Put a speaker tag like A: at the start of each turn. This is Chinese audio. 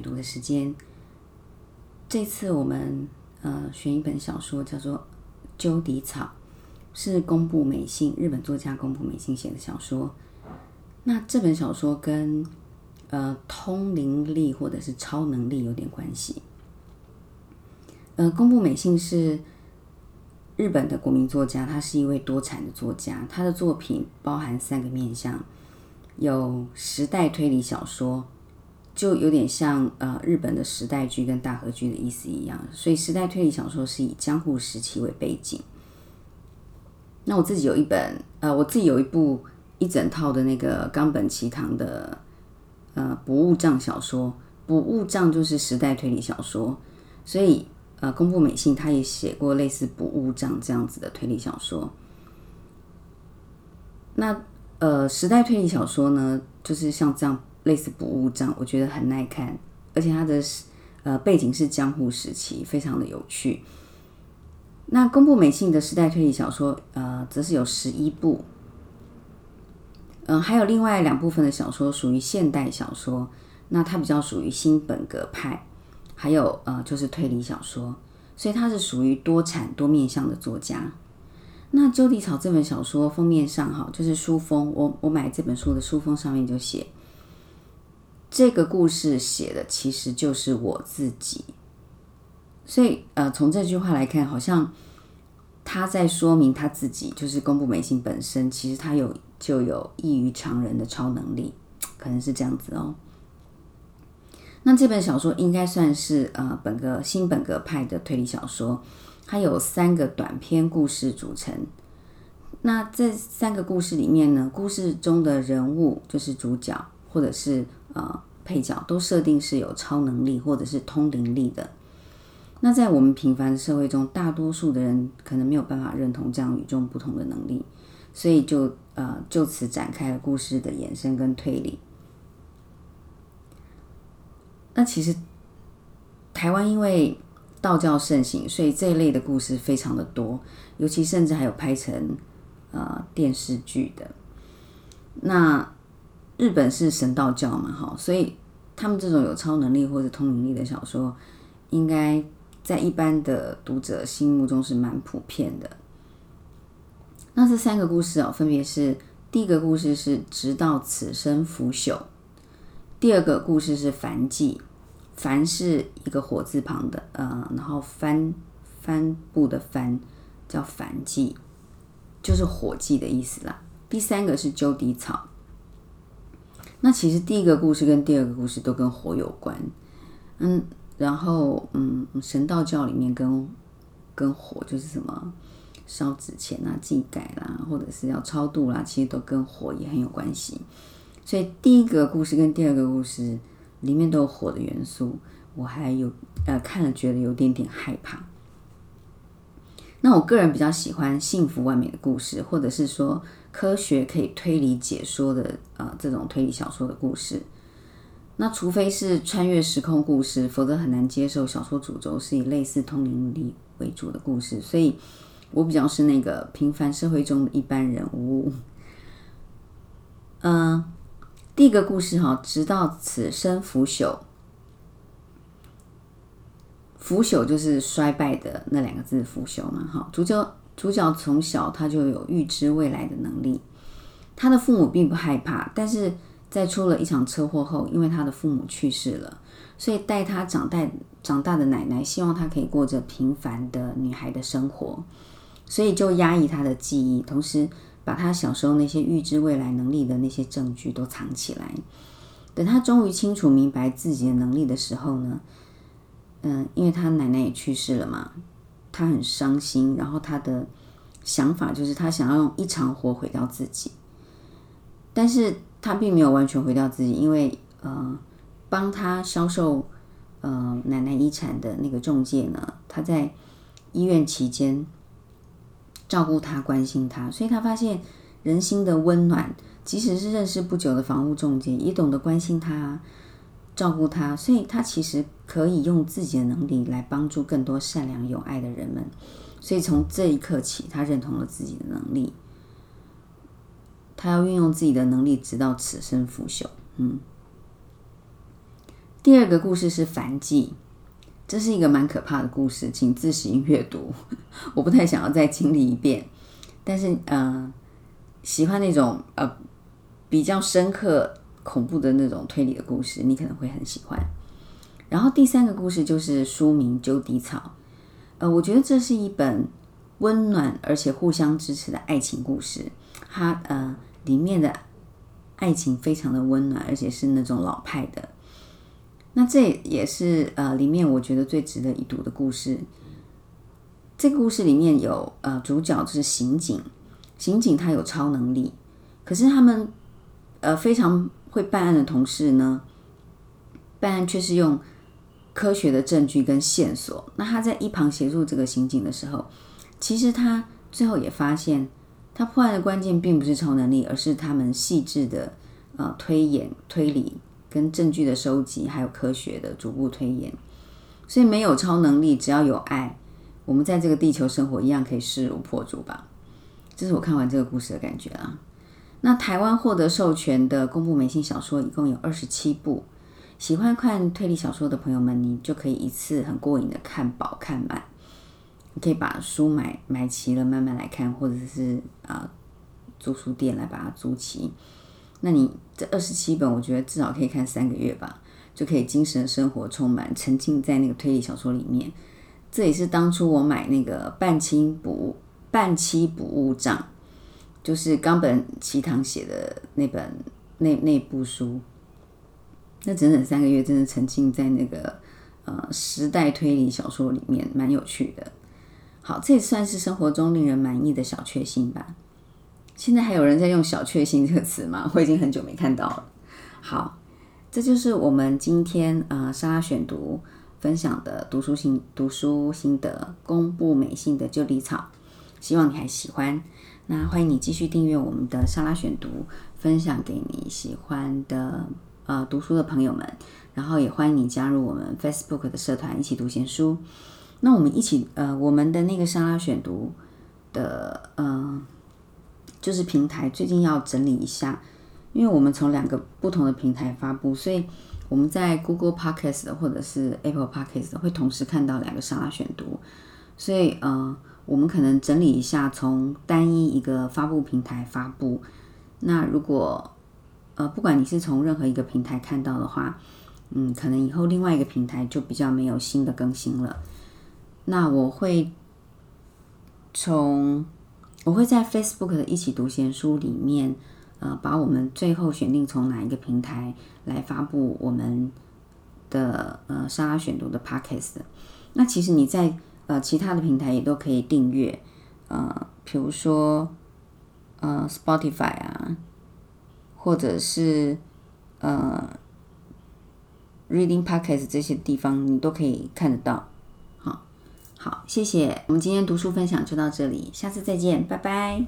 A: 读的时间。这次我们呃选一本小说，叫做《鸠底草》，是宫部美信日本作家宫部美信写的小说。那这本小说跟呃通灵力或者是超能力有点关系。呃，宫部美信是日本的国民作家，他是一位多产的作家，他的作品包含三个面向，有时代推理小说。就有点像呃日本的时代剧跟大和剧的意思一样，所以时代推理小说是以江户时期为背景。那我自己有一本呃，我自己有一部一整套的那个冈本齐堂的呃不物障小说，不物障就是时代推理小说，所以呃宫部美信他也写过类似不物障这样子的推理小说。那呃时代推理小说呢，就是像这样。类似不物障，我觉得很耐看，而且它的呃背景是江户时期，非常的有趣。那宫部美幸的时代推理小说，呃，则是有十一部，嗯，还有另外两部分的小说属于现代小说，那它比较属于新本格派，还有呃就是推理小说，所以它是属于多产多面向的作家。那《周地草》这本小说封面上哈，就是书封，我我买这本书的书封上面就写。这个故事写的其实就是我自己，所以呃，从这句话来看，好像他在说明他自己，就是宫部美幸本身，其实他有就有异于常人的超能力，可能是这样子哦。那这本小说应该算是呃本格新本格派的推理小说，它有三个短篇故事组成。那这三个故事里面呢，故事中的人物就是主角，或者是。呃，配角都设定是有超能力或者是通灵力的。那在我们平凡的社会中，大多数的人可能没有办法认同这样与众不同的能力，所以就呃就此展开了故事的延伸跟推理。那其实台湾因为道教盛行，所以这一类的故事非常的多，尤其甚至还有拍成呃电视剧的。那日本是神道教嘛，哈，所以他们这种有超能力或者通灵力的小说，应该在一般的读者心目中是蛮普遍的。那这三个故事哦，分别是第一个故事是直到此生腐朽，第二个故事是凡记，凡是一个火字旁的，呃，然后帆帆布的帆叫凡记，就是火计的意思啦。第三个是鸠底草。那其实第一个故事跟第二个故事都跟火有关，嗯，然后嗯，神道教里面跟跟火就是什么烧纸钱啊、祭改啦，或者是要超度啦，其实都跟火也很有关系。所以第一个故事跟第二个故事里面都有火的元素，我还有呃看了觉得有点点害怕。那我个人比较喜欢幸福完美的故事，或者是说。科学可以推理解说的呃这种推理小说的故事，那除非是穿越时空故事，否则很难接受小说主轴是以类似通灵力为主的故事。所以我比较是那个平凡社会中的一般人物。嗯，第一个故事哈，直到此生腐朽，腐朽就是衰败的那两个字，腐朽嘛，哈，主角。主角从小他就有预知未来的能力，他的父母并不害怕，但是在出了一场车祸后，因为他的父母去世了，所以带他长大长大的奶奶希望他可以过着平凡的女孩的生活，所以就压抑他的记忆，同时把他小时候那些预知未来能力的那些证据都藏起来。等他终于清楚明白自己的能力的时候呢，嗯，因为他奶奶也去世了嘛。他很伤心，然后他的想法就是他想要用一场火毁掉自己，但是他并没有完全毁掉自己，因为呃，帮他销售呃奶奶遗产的那个中介呢，他在医院期间照顾他、关心他，所以他发现人心的温暖，即使是认识不久的房屋中介，也懂得关心他。照顾他，所以他其实可以用自己的能力来帮助更多善良有爱的人们。所以从这一刻起，他认同了自己的能力，他要运用自己的能力，直到此生腐朽。嗯。第二个故事是凡记，这是一个蛮可怕的故事，请自行阅读。我不太想要再经历一遍，但是呃，喜欢那种呃比较深刻、恐怖的那种推理的故事，你可能会很喜欢。然后第三个故事就是书名《鸠迪草》，呃，我觉得这是一本温暖而且互相支持的爱情故事。它呃里面的爱情非常的温暖，而且是那种老派的。那这也是呃里面我觉得最值得一读的故事。这个故事里面有呃主角就是刑警，刑警他有超能力，可是他们呃非常会办案的同事呢，办案却是用。科学的证据跟线索，那他在一旁协助这个刑警的时候，其实他最后也发现，他破案的关键并不是超能力，而是他们细致的呃推演、推理跟证据的收集，还有科学的逐步推演。所以没有超能力，只要有爱，我们在这个地球生活一样可以势如破竹吧。这是我看完这个故事的感觉啊。那台湾获得授权的公布美信小说一共有二十七部。喜欢看推理小说的朋友们，你就可以一次很过瘾的看饱看满。你可以把书买买齐了，慢慢来看，或者是啊租书店来把它租齐。那你这二十七本，我觉得至少可以看三个月吧，就可以精神生活充满，沉浸在那个推理小说里面。这也是当初我买那个半期补半期补物账，就是冈本齐堂写的那本那那部书。那整整三个月，真的沉浸在那个呃时代推理小说里面，蛮有趣的。好，这也算是生活中令人满意的小确幸吧。现在还有人在用“小确幸”这个词吗？我已经很久没看到了。好，这就是我们今天呃莎拉选读分享的读书心读书心得，公布美信的旧地草，希望你还喜欢。那欢迎你继续订阅我们的莎拉选读，分享给你喜欢的。呃，读书的朋友们，然后也欢迎你加入我们 Facebook 的社团，一起读闲书。那我们一起，呃，我们的那个莎拉选读的，呃，就是平台最近要整理一下，因为我们从两个不同的平台发布，所以我们在 Google Podcast 或者是 Apple Podcast 会同时看到两个莎拉选读，所以呃，我们可能整理一下，从单一一个发布平台发布。那如果呃，不管你是从任何一个平台看到的话，嗯，可能以后另外一个平台就比较没有新的更新了。那我会从我会在 Facebook 的一起读闲书里面，呃，把我们最后选定从哪一个平台来发布我们的呃莎拉选读的 Podcast。那其实你在呃其他的平台也都可以订阅，呃，比如说呃 Spotify 啊。或者是呃，reading pockets 这些地方你都可以看得到。好，好，谢谢。我们今天读书分享就到这里，下次再见，拜拜。